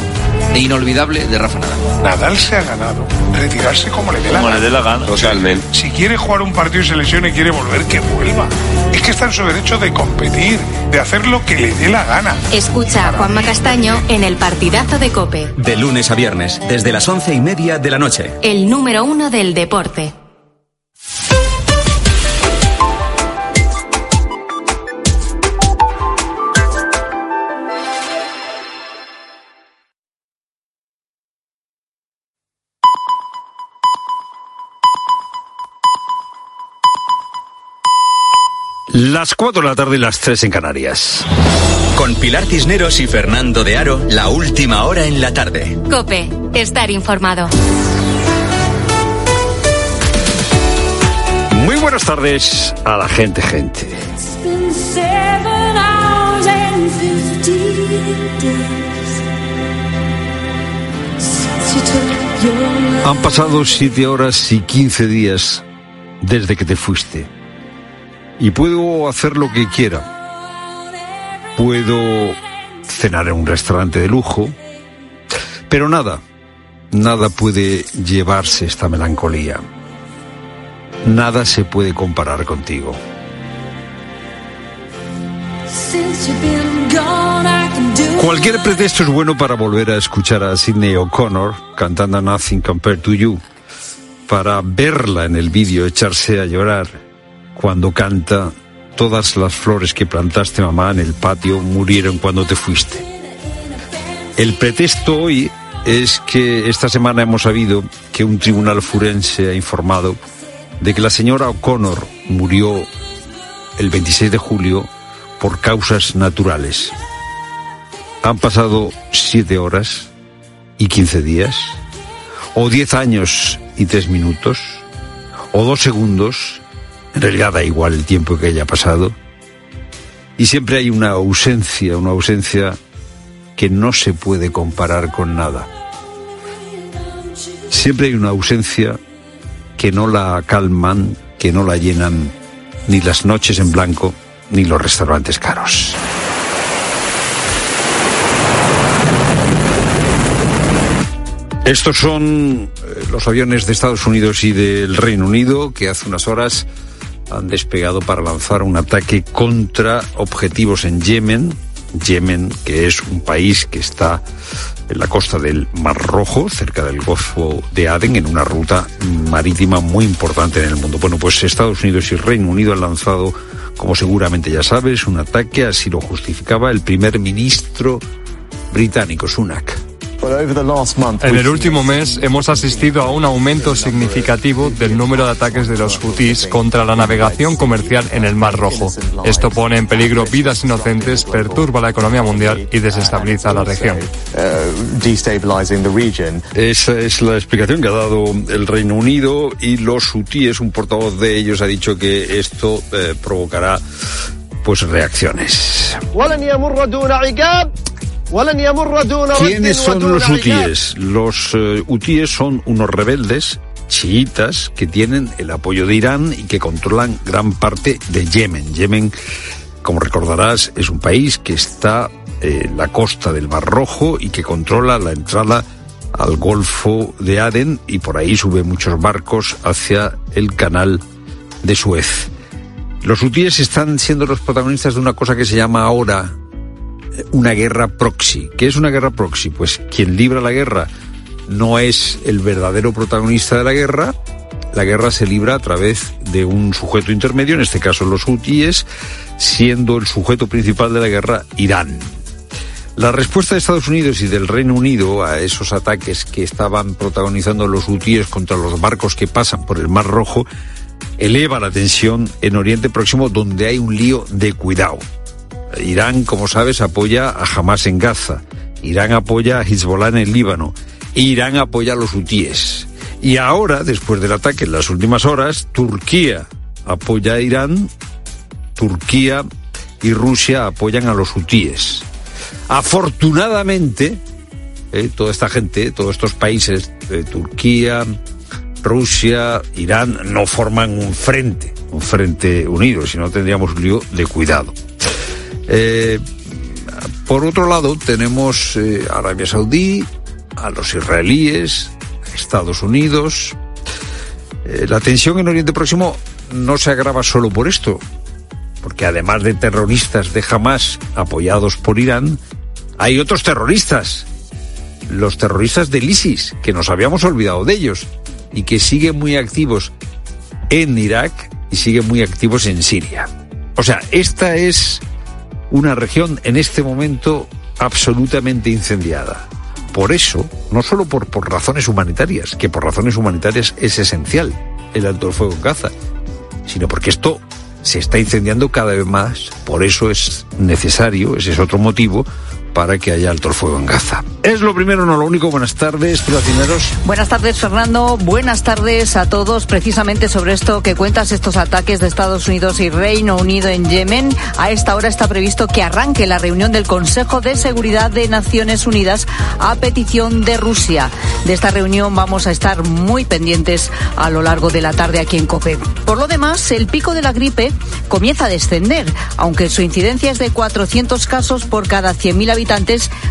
e inolvidable de Rafa Nadal. Nadal se ha ganado retirarse como le dé la Como gana. le dé la gana. Totalmente. Si quiere jugar un partido y se lesiona y quiere volver, que vuelva. Es que está en su derecho de competir, de hacer lo que le dé la gana. Escucha a Juanma Castaño en el partidazo de Cope, De lunes a viernes, desde las once y media de la noche. el número uno del deporte. Las 4 de la tarde y las 3 en Canarias. Con Pilar Cisneros y Fernando de Aro, la última hora en la tarde. Cope, estar informado. Muy buenas tardes a la gente, gente. Han pasado 7 horas y 15 días desde que te fuiste. Y puedo hacer lo que quiera. Puedo cenar en un restaurante de lujo. Pero nada, nada puede llevarse esta melancolía. Nada se puede comparar contigo. Cualquier pretexto es bueno para volver a escuchar a Sidney O'Connor cantando Nothing Compared to You, para verla en el vídeo echarse a llorar cuando canta Todas las flores que plantaste mamá en el patio murieron cuando te fuiste. El pretexto hoy es que esta semana hemos sabido que un tribunal forense ha informado de que la señora O'Connor murió el 26 de julio por causas naturales. Han pasado siete horas y 15 días, o 10 años y 3 minutos, o 2 segundos, en igual el tiempo que haya pasado, y siempre hay una ausencia, una ausencia que no se puede comparar con nada. Siempre hay una ausencia que no la calman, que no la llenan ni las noches en blanco ni los restaurantes caros. Estos son eh, los aviones de Estados Unidos y del Reino Unido que hace unas horas han despegado para lanzar un ataque contra objetivos en Yemen. Yemen, que es un país que está en la costa del Mar Rojo, cerca del Golfo de Aden, en una ruta marítima muy importante en el mundo. Bueno, pues Estados Unidos y Reino Unido han lanzado, como seguramente ya sabes, un ataque, así lo justificaba el primer ministro británico, Sunak. En el último mes hemos asistido a un aumento significativo del número de ataques de los hutíes contra la navegación comercial en el Mar Rojo. Esto pone en peligro vidas inocentes, perturba la economía mundial y desestabiliza la región. Esa es la explicación que ha dado el Reino Unido y los hutíes, un portavoz de ellos ha dicho que esto eh, provocará pues reacciones. ¿Quiénes son los hutíes? Los eh, hutíes son unos rebeldes chiitas que tienen el apoyo de Irán y que controlan gran parte de Yemen. Yemen, como recordarás, es un país que está en la costa del Mar Rojo y que controla la entrada al Golfo de Aden y por ahí sube muchos barcos hacia el canal de Suez. Los hutíes están siendo los protagonistas de una cosa que se llama ahora una guerra proxy. ¿Qué es una guerra proxy? Pues quien libra la guerra no es el verdadero protagonista de la guerra. La guerra se libra a través de un sujeto intermedio, en este caso los hutíes, siendo el sujeto principal de la guerra Irán. La respuesta de Estados Unidos y del Reino Unido a esos ataques que estaban protagonizando los hutíes contra los barcos que pasan por el Mar Rojo eleva la tensión en Oriente Próximo donde hay un lío de cuidado. Irán, como sabes, apoya a Hamas en Gaza. Irán apoya a Hezbollah en el Líbano. Irán apoya a los hutíes. Y ahora, después del ataque en las últimas horas, Turquía apoya a Irán, Turquía y Rusia apoyan a los hutíes. Afortunadamente, eh, toda esta gente, todos estos países, eh, Turquía, Rusia, Irán, no forman un frente, un frente unido, si no tendríamos un lío de cuidado. Eh, por otro lado, tenemos eh, Arabia Saudí, a los israelíes, Estados Unidos. Eh, la tensión en Oriente Próximo no se agrava solo por esto, porque además de terroristas de Hamas apoyados por Irán, hay otros terroristas, los terroristas del ISIS, que nos habíamos olvidado de ellos y que siguen muy activos en Irak y siguen muy activos en Siria. O sea, esta es una región en este momento absolutamente incendiada. Por eso, no solo por, por razones humanitarias, que por razones humanitarias es esencial el alto el fuego en Gaza, sino porque esto se está incendiando cada vez más. Por eso es necesario, ese es otro motivo, para que haya alto el fuego en Gaza. Es lo primero, no lo único. Buenas tardes, cineros. Buenas tardes, Fernando. Buenas tardes a todos. Precisamente sobre esto que cuentas, estos ataques de Estados Unidos y Reino Unido en Yemen. A esta hora está previsto que arranque la reunión del Consejo de Seguridad de Naciones Unidas a petición de Rusia. De esta reunión vamos a estar muy pendientes a lo largo de la tarde aquí en COPE. Por lo demás, el pico de la gripe comienza a descender, aunque su incidencia es de 400 casos por cada 100.000 habitantes,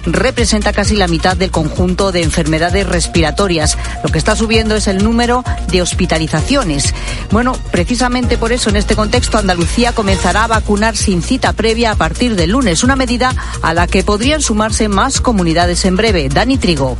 representa casi la mitad del conjunto de enfermedades respiratorias. Lo que está subiendo es el número de hospitalizaciones. Bueno, precisamente por eso en este contexto Andalucía comenzará a vacunar sin cita previa a partir del lunes, una medida a la que podrían sumarse más comunidades en breve. Dani Trigo.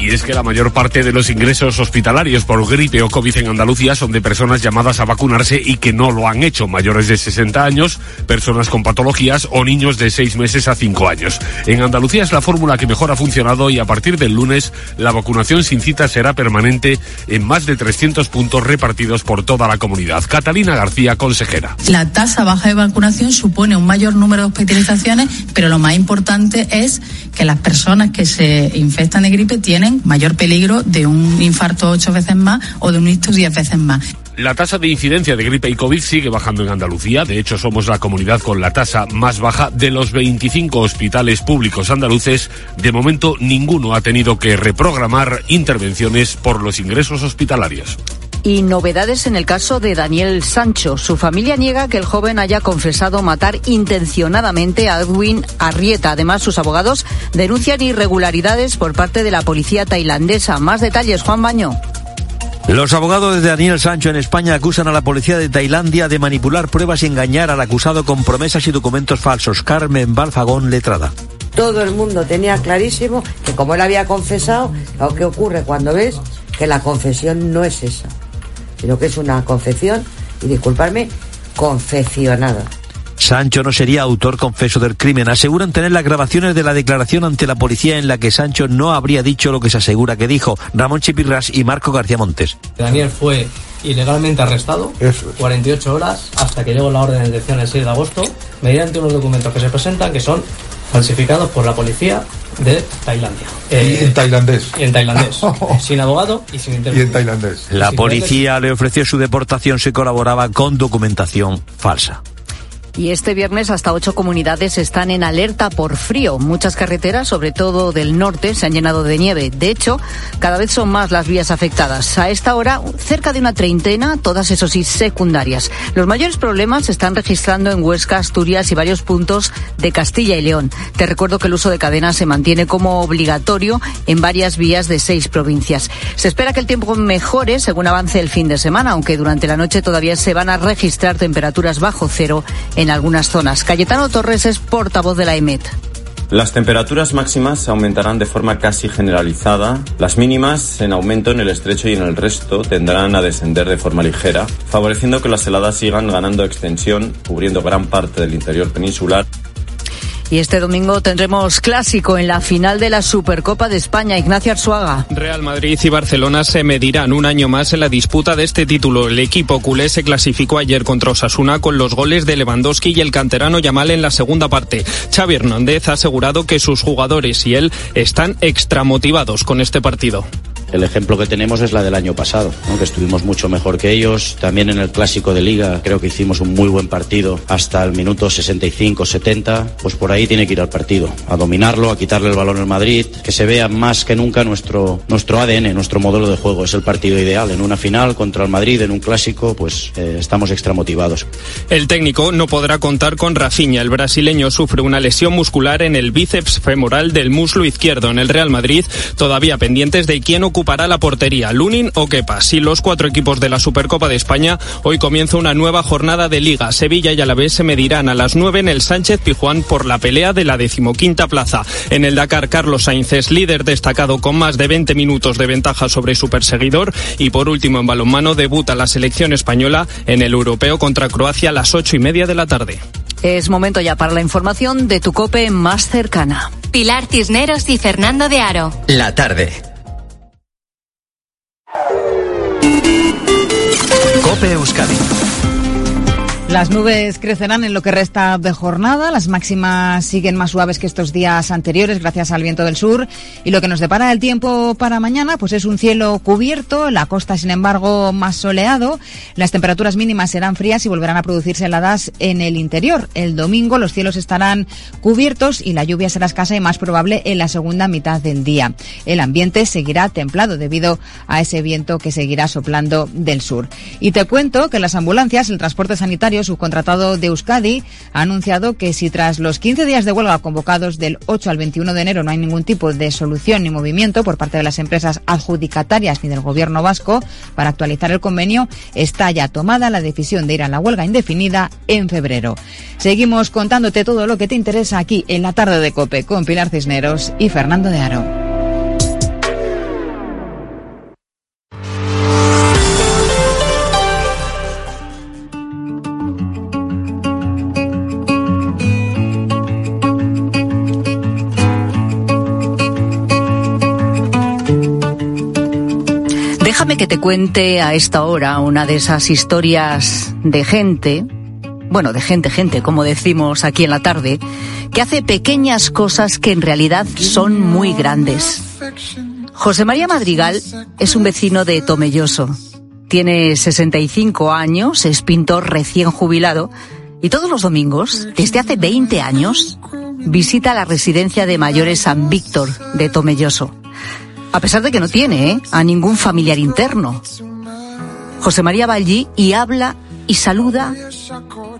Y es que la mayor parte de los ingresos hospitalarios por gripe o COVID en Andalucía son de personas llamadas a vacunarse y que no lo han hecho, mayores de 60 años, personas con patologías o niños de 6 meses a 5 años. En Andalucía es la fórmula que mejor ha funcionado y a partir del lunes la vacunación sin cita será permanente en más de 300 puntos repartidos por toda la comunidad. Catalina García, consejera. La tasa baja de vacunación supone un mayor número de hospitalizaciones, pero lo más importante es que las personas que se infectan de gripe tienen mayor peligro de un infarto ocho veces más o de un ictus diez veces más. La tasa de incidencia de gripe y COVID sigue bajando en Andalucía. De hecho, somos la comunidad con la tasa más baja de los 25 hospitales públicos andaluces. De momento, ninguno ha tenido que reprogramar intervenciones por los ingresos hospitalarios. Y novedades en el caso de Daniel Sancho. Su familia niega que el joven haya confesado matar intencionadamente a Edwin Arrieta. Además, sus abogados denuncian irregularidades por parte de la policía tailandesa. Más detalles, Juan Baño. Los abogados de Daniel Sancho en España acusan a la policía de Tailandia de manipular pruebas y engañar al acusado con promesas y documentos falsos. Carmen Balfagón, letrada. Todo el mundo tenía clarísimo que como él había confesado, lo que ocurre cuando ves que la confesión no es esa sino que es una confección, y disculparme, confeccionada. Sancho no sería autor confeso del crimen. Aseguran tener las grabaciones de la declaración ante la policía en la que Sancho no habría dicho lo que se asegura que dijo Ramón Chipirras y Marco García Montes. Daniel fue ilegalmente arrestado 48 horas hasta que llegó la orden de detención el 6 de agosto mediante unos documentos que se presentan que son falsificados por la policía de Tailandia. en eh, tailandés. en tailandés. sin abogado y sin Y en tailandés. La policía le ofreció su deportación si colaboraba con documentación falsa. Y este viernes hasta ocho comunidades están en alerta por frío. Muchas carreteras, sobre todo del norte, se han llenado de nieve. De hecho, cada vez son más las vías afectadas. A esta hora, cerca de una treintena, todas eso sí secundarias. Los mayores problemas se están registrando en Huesca, Asturias y varios puntos de Castilla y León. Te recuerdo que el uso de cadenas se mantiene como obligatorio en varias vías de seis provincias. Se espera que el tiempo mejore según avance el fin de semana, aunque durante la noche todavía se van a registrar temperaturas bajo cero algunas zonas. Cayetano Torres es portavoz de la EMET. Las temperaturas máximas aumentarán de forma casi generalizada. Las mínimas, en aumento en el estrecho y en el resto, tendrán a descender de forma ligera, favoreciendo que las heladas sigan ganando extensión, cubriendo gran parte del interior peninsular. Y este domingo tendremos clásico en la final de la Supercopa de España. Ignacio Arzuaga. Real Madrid y Barcelona se medirán un año más en la disputa de este título. El equipo culé se clasificó ayer contra Osasuna con los goles de Lewandowski y el canterano Yamal en la segunda parte. Xavi Hernández ha asegurado que sus jugadores y él están extramotivados con este partido. El ejemplo que tenemos es la del año pasado, que estuvimos mucho mejor que ellos. También en el clásico de liga creo que hicimos un muy buen partido hasta el minuto 65-70. Pues por ahí tiene que ir al partido, a dominarlo, a quitarle el balón al Madrid, que se vea más que nunca nuestro, nuestro ADN, nuestro modelo de juego. Es el partido ideal. En una final contra el Madrid, en un clásico, pues eh, estamos extra motivados. El técnico no podrá contar con Rafinha. El brasileño sufre una lesión muscular en el bíceps femoral del muslo izquierdo. En el Real Madrid, todavía pendientes de quién ocupará la portería, Lunin o Kepa. Si los cuatro equipos de la Supercopa de España, hoy comienza una nueva jornada de Liga. Sevilla y Alavés se medirán a las nueve en el Sánchez Pijuán por la pelea de la decimoquinta plaza. En el Dakar, Carlos Sainz es líder destacado con más de 20 minutos de ventaja sobre su perseguidor. Y por último, en balonmano, debuta la selección española en el europeo contra Croacia a las ocho y media de la tarde. Es momento ya para la información de tu cope más cercana. Pilar Cisneros y Fernando de Aro. La tarde. Cope Euskadi. Las nubes crecerán en lo que resta de jornada, las máximas siguen más suaves que estos días anteriores gracias al viento del sur y lo que nos depara el tiempo para mañana pues es un cielo cubierto, la costa sin embargo más soleado, las temperaturas mínimas serán frías y volverán a producirse heladas en el interior. El domingo los cielos estarán cubiertos y la lluvia será escasa y más probable en la segunda mitad del día. El ambiente seguirá templado debido a ese viento que seguirá soplando del sur. Y te cuento que las ambulancias, el transporte sanitario subcontratado de Euskadi, ha anunciado que si tras los 15 días de huelga convocados del 8 al 21 de enero no hay ningún tipo de solución ni movimiento por parte de las empresas adjudicatarias ni del gobierno vasco para actualizar el convenio, está ya tomada la decisión de ir a la huelga indefinida en febrero. Seguimos contándote todo lo que te interesa aquí en la tarde de COPE con Pilar Cisneros y Fernando de Aro. Que te cuente a esta hora una de esas historias de gente, bueno, de gente, gente, como decimos aquí en la tarde, que hace pequeñas cosas que en realidad son muy grandes. José María Madrigal es un vecino de Tomelloso. Tiene 65 años, es pintor recién jubilado y todos los domingos, desde hace 20 años, visita la residencia de mayores San Víctor de Tomelloso a pesar de que no tiene ¿eh? a ningún familiar interno. José María va allí y habla y saluda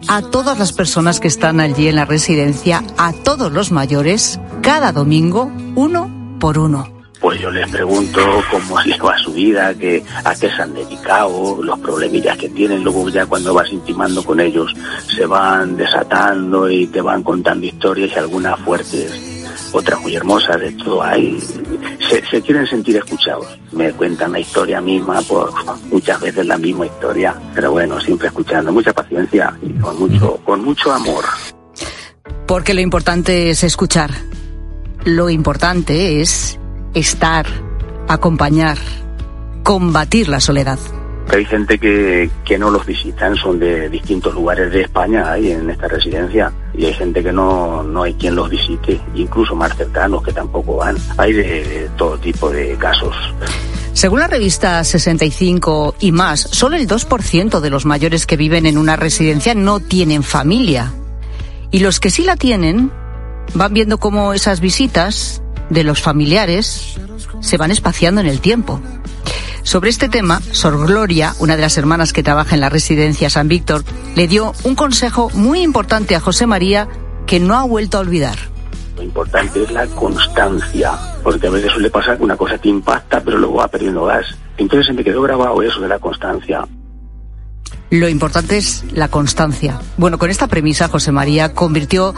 a todas las personas que están allí en la residencia, a todos los mayores, cada domingo, uno por uno. Pues yo les pregunto cómo les va su vida, que, a qué se han dedicado, los problemillas que tienen. Luego ya cuando vas intimando con ellos se van desatando y te van contando historias y algunas fuertes otras muy hermosas, de todo hay. Se, quieren sentir escuchados. Me cuentan la historia misma, por muchas veces la misma historia, pero bueno, siempre escuchando, mucha paciencia y con mucho, con mucho amor. Porque lo importante es escuchar. Lo importante es estar, acompañar, combatir la soledad hay gente que, que no los visitan, son de distintos lugares de España ahí en esta residencia y hay gente que no, no hay quien los visite, incluso más cercanos que tampoco van. Hay de, todo tipo de casos. Según la revista 65 y más, solo el 2% de los mayores que viven en una residencia no tienen familia. Y los que sí la tienen van viendo cómo esas visitas de los familiares se van espaciando en el tiempo. Sobre este tema, Sor Gloria, una de las hermanas que trabaja en la residencia San Víctor, le dio un consejo muy importante a José María que no ha vuelto a olvidar. Lo importante es la constancia, porque a veces suele pasar que una cosa te impacta, pero luego va perdiendo gas. Entonces se me quedó grabado eso de la constancia. Lo importante es la constancia. Bueno, con esta premisa José María convirtió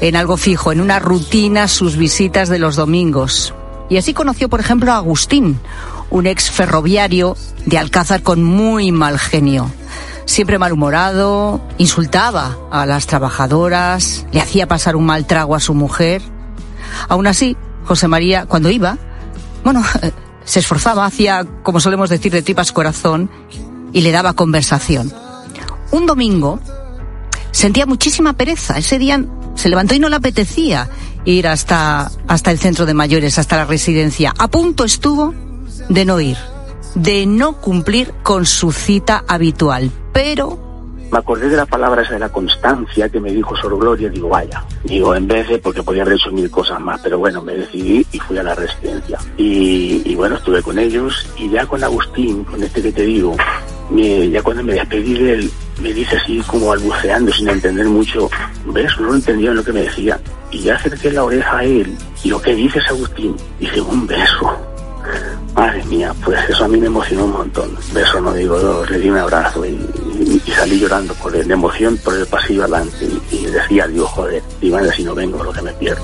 en algo fijo, en una rutina, sus visitas de los domingos. Y así conoció, por ejemplo, a Agustín, un ex ferroviario de Alcázar con muy mal genio. Siempre malhumorado, insultaba a las trabajadoras, le hacía pasar un mal trago a su mujer. Aún así, José María, cuando iba, bueno, se esforzaba, hacía, como solemos decir, de tripas corazón y le daba conversación. Un domingo sentía muchísima pereza. Ese día se levantó y no le apetecía ir hasta, hasta el centro de mayores, hasta la residencia. A punto estuvo de no ir, de no cumplir con su cita habitual. Pero me acordé de la palabra esa de la constancia que me dijo Sor Gloria, digo, vaya, digo, en vez de, porque podía haber hecho mil cosas más, pero bueno, me decidí y fui a la residencia. Y, bueno, estuve con ellos y ya con Agustín, con este que te digo, ya cuando me despedí de él, me dice así como balbuceando sin entender mucho, ves, no entendía lo que me decía. Y ya acerqué la oreja a él y lo que dices Agustín, dice un beso. Madre mía, pues eso a mí me emocionó un montón. Beso no digo dos, le di un abrazo y, salí llorando por la emoción por el pasillo adelante y, decía, digo, joder, y si no vengo lo que me pierdo.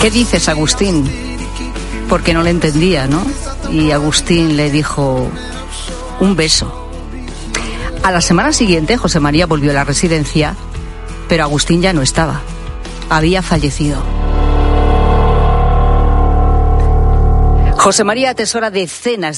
¿Qué dices, Agustín? Porque no le entendía, ¿no? Y Agustín le dijo, un beso. A la semana siguiente, José María volvió a la residencia, pero Agustín ya no estaba. Había fallecido. José María atesora decenas de